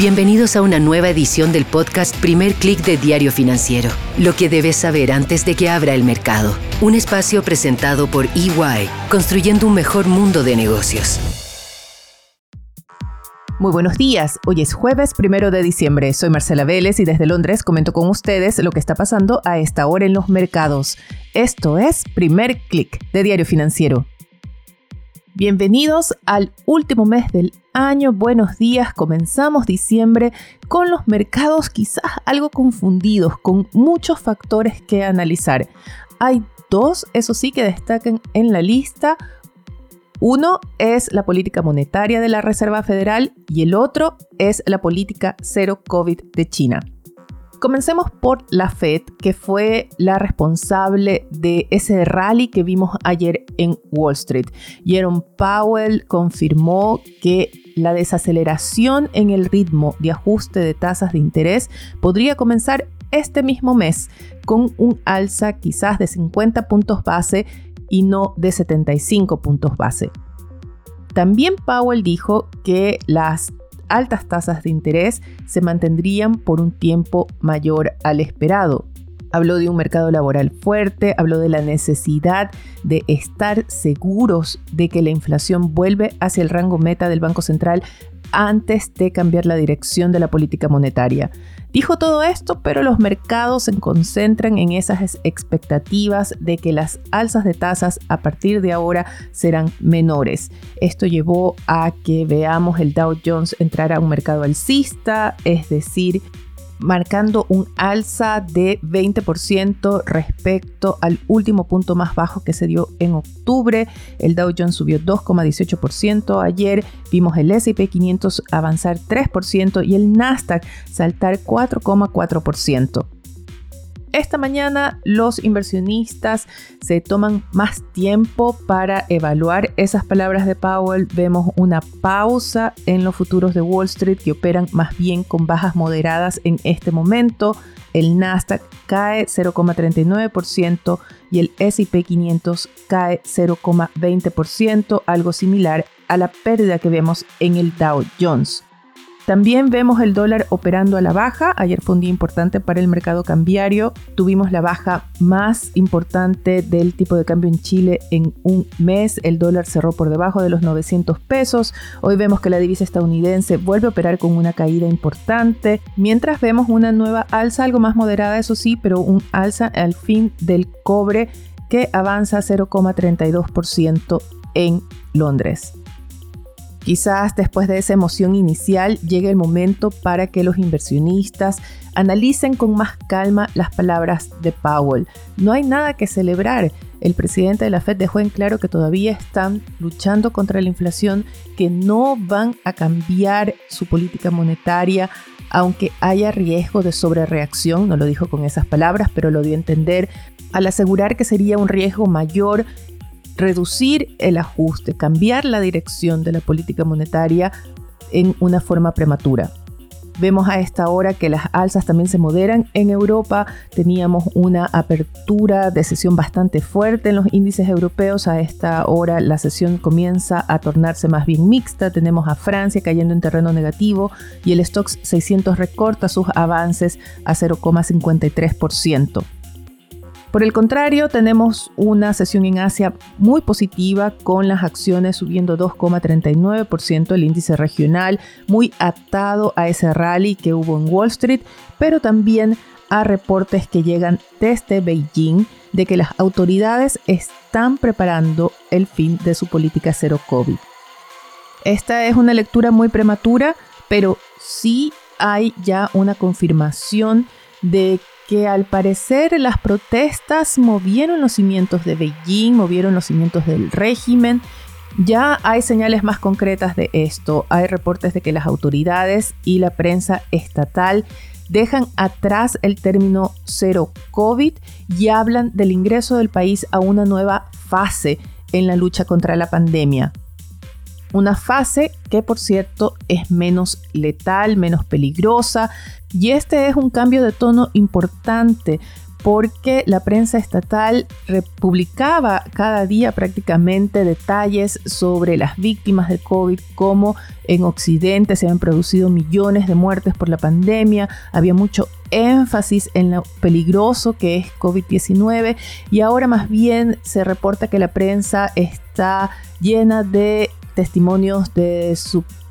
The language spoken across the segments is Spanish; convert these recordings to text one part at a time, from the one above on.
Bienvenidos a una nueva edición del podcast Primer Click de Diario Financiero. Lo que debes saber antes de que abra el mercado. Un espacio presentado por EY, construyendo un mejor mundo de negocios. Muy buenos días, hoy es jueves primero de diciembre. Soy Marcela Vélez y desde Londres comento con ustedes lo que está pasando a esta hora en los mercados. Esto es Primer Click de Diario Financiero. Bienvenidos al último mes del año, buenos días, comenzamos diciembre con los mercados quizás algo confundidos, con muchos factores que analizar. Hay dos, eso sí, que destacan en la lista. Uno es la política monetaria de la Reserva Federal y el otro es la política cero COVID de China. Comencemos por la Fed, que fue la responsable de ese rally que vimos ayer en Wall Street. Jerome Powell confirmó que la desaceleración en el ritmo de ajuste de tasas de interés podría comenzar este mismo mes con un alza quizás de 50 puntos base y no de 75 puntos base. También Powell dijo que las altas tasas de interés se mantendrían por un tiempo mayor al esperado. Habló de un mercado laboral fuerte, habló de la necesidad de estar seguros de que la inflación vuelve hacia el rango meta del Banco Central antes de cambiar la dirección de la política monetaria. Dijo todo esto, pero los mercados se concentran en esas expectativas de que las alzas de tasas a partir de ahora serán menores. Esto llevó a que veamos el Dow Jones entrar a un mercado alcista, es decir, marcando un alza de 20% respecto al último punto más bajo que se dio en octubre. El Dow Jones subió 2,18%. Ayer vimos el SP 500 avanzar 3% y el Nasdaq saltar 4,4%. Esta mañana los inversionistas se toman más tiempo para evaluar esas palabras de Powell. Vemos una pausa en los futuros de Wall Street que operan más bien con bajas moderadas en este momento. El Nasdaq cae 0,39% y el SP 500 cae 0,20%, algo similar a la pérdida que vemos en el Dow Jones. También vemos el dólar operando a la baja. Ayer fue un día importante para el mercado cambiario. Tuvimos la baja más importante del tipo de cambio en Chile en un mes. El dólar cerró por debajo de los 900 pesos. Hoy vemos que la divisa estadounidense vuelve a operar con una caída importante. Mientras vemos una nueva alza, algo más moderada, eso sí, pero un alza al fin del cobre que avanza 0,32% en Londres. Quizás después de esa emoción inicial llegue el momento para que los inversionistas analicen con más calma las palabras de Powell. No hay nada que celebrar. El presidente de la Fed dejó en claro que todavía están luchando contra la inflación, que no van a cambiar su política monetaria, aunque haya riesgo de sobrereacción, no lo dijo con esas palabras, pero lo dio a entender, al asegurar que sería un riesgo mayor reducir el ajuste, cambiar la dirección de la política monetaria en una forma prematura. Vemos a esta hora que las alzas también se moderan en Europa. Teníamos una apertura de sesión bastante fuerte en los índices europeos. A esta hora la sesión comienza a tornarse más bien mixta. Tenemos a Francia cayendo en terreno negativo y el Stoxx 600 recorta sus avances a 0,53%. Por el contrario, tenemos una sesión en Asia muy positiva con las acciones subiendo 2,39%, el índice regional muy atado a ese rally que hubo en Wall Street, pero también a reportes que llegan desde Beijing de que las autoridades están preparando el fin de su política cero COVID. Esta es una lectura muy prematura, pero sí hay ya una confirmación de que al parecer las protestas movieron los cimientos de Beijing, movieron los cimientos del régimen. Ya hay señales más concretas de esto. Hay reportes de que las autoridades y la prensa estatal dejan atrás el término cero COVID y hablan del ingreso del país a una nueva fase en la lucha contra la pandemia. Una fase que por cierto es menos letal, menos peligrosa. Y este es un cambio de tono importante porque la prensa estatal republicaba cada día prácticamente detalles sobre las víctimas del COVID, como en Occidente se habían producido millones de muertes por la pandemia, había mucho énfasis en lo peligroso que es COVID-19 y ahora más bien se reporta que la prensa está llena de testimonios de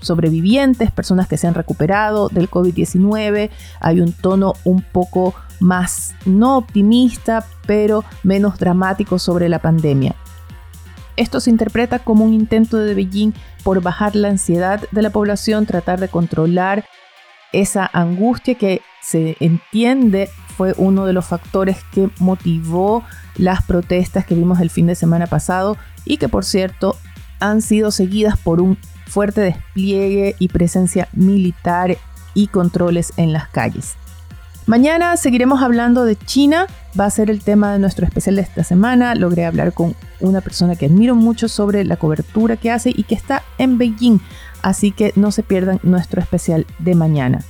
sobrevivientes, personas que se han recuperado del COVID-19. Hay un tono un poco más no optimista, pero menos dramático sobre la pandemia. Esto se interpreta como un intento de Beijing por bajar la ansiedad de la población, tratar de controlar esa angustia que se entiende fue uno de los factores que motivó las protestas que vimos el fin de semana pasado y que por cierto han sido seguidas por un fuerte despliegue y presencia militar y controles en las calles. Mañana seguiremos hablando de China, va a ser el tema de nuestro especial de esta semana. Logré hablar con una persona que admiro mucho sobre la cobertura que hace y que está en Beijing, así que no se pierdan nuestro especial de mañana.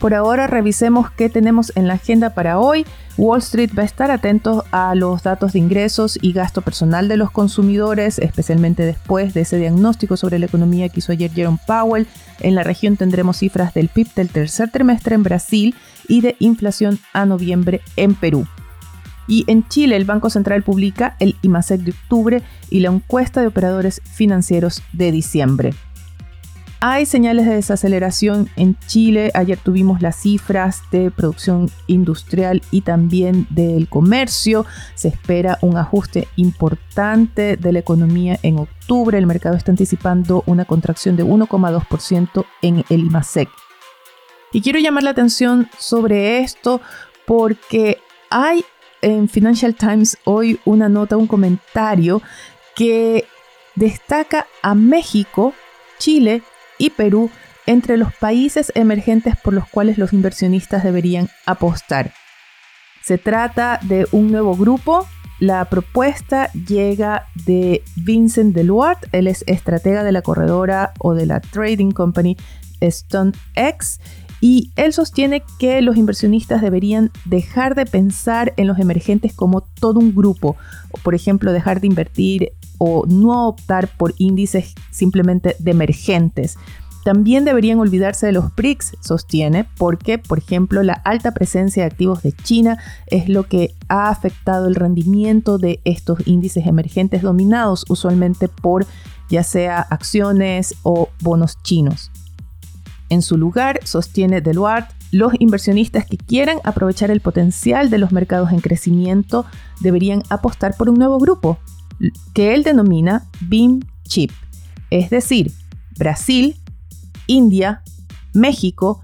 Por ahora revisemos qué tenemos en la agenda para hoy. Wall Street va a estar atento a los datos de ingresos y gasto personal de los consumidores, especialmente después de ese diagnóstico sobre la economía que hizo ayer Jerome Powell. En la región tendremos cifras del PIB del tercer trimestre en Brasil y de inflación a noviembre en Perú. Y en Chile el Banco Central publica el IMASEC de octubre y la encuesta de operadores financieros de diciembre. Hay señales de desaceleración en Chile. Ayer tuvimos las cifras de producción industrial y también del comercio. Se espera un ajuste importante de la economía en octubre. El mercado está anticipando una contracción de 1,2% en el IMASEC. Y quiero llamar la atención sobre esto porque hay en Financial Times hoy una nota, un comentario que destaca a México, Chile y Perú entre los países emergentes por los cuales los inversionistas deberían apostar. Se trata de un nuevo grupo. La propuesta llega de Vincent Deluart, él es estratega de la corredora o de la trading company StoneX y él sostiene que los inversionistas deberían dejar de pensar en los emergentes como todo un grupo, por ejemplo, dejar de invertir o no optar por índices simplemente emergentes. También deberían olvidarse de los BRICS, sostiene, porque, por ejemplo, la alta presencia de activos de China es lo que ha afectado el rendimiento de estos índices emergentes dominados usualmente por ya sea acciones o bonos chinos. En su lugar, sostiene Deluart, los inversionistas que quieran aprovechar el potencial de los mercados en crecimiento deberían apostar por un nuevo grupo, que él denomina BIM Chip, es decir, Brasil, India, México,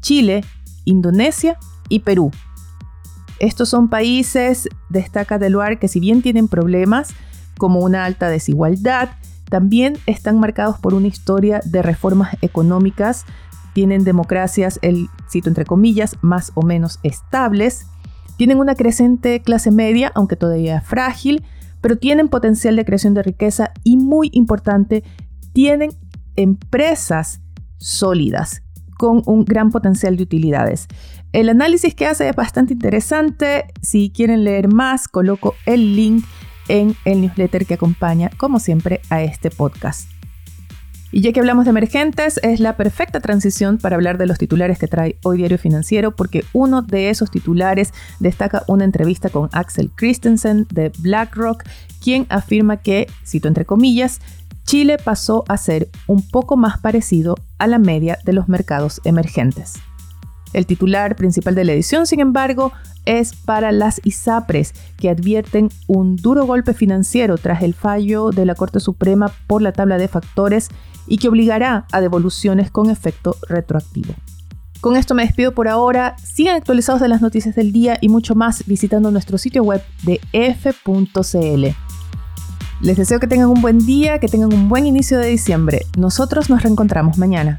Chile, Indonesia y Perú. Estos son países, destaca Deluart, que si bien tienen problemas como una alta desigualdad, también están marcados por una historia de reformas económicas, tienen democracias, el cito entre comillas, más o menos estables, tienen una creciente clase media, aunque todavía frágil, pero tienen potencial de creación de riqueza y muy importante, tienen empresas sólidas con un gran potencial de utilidades. El análisis que hace es bastante interesante. Si quieren leer más, coloco el link en el newsletter que acompaña, como siempre, a este podcast. Y ya que hablamos de emergentes, es la perfecta transición para hablar de los titulares que trae hoy Diario Financiero, porque uno de esos titulares destaca una entrevista con Axel Christensen de BlackRock, quien afirma que, cito entre comillas, Chile pasó a ser un poco más parecido a la media de los mercados emergentes. El titular principal de la edición, sin embargo, es para las ISAPRES, que advierten un duro golpe financiero tras el fallo de la Corte Suprema por la tabla de factores y que obligará a devoluciones con efecto retroactivo. Con esto me despido por ahora. Sigan actualizados de las noticias del día y mucho más visitando nuestro sitio web de f.cl. Les deseo que tengan un buen día, que tengan un buen inicio de diciembre. Nosotros nos reencontramos mañana.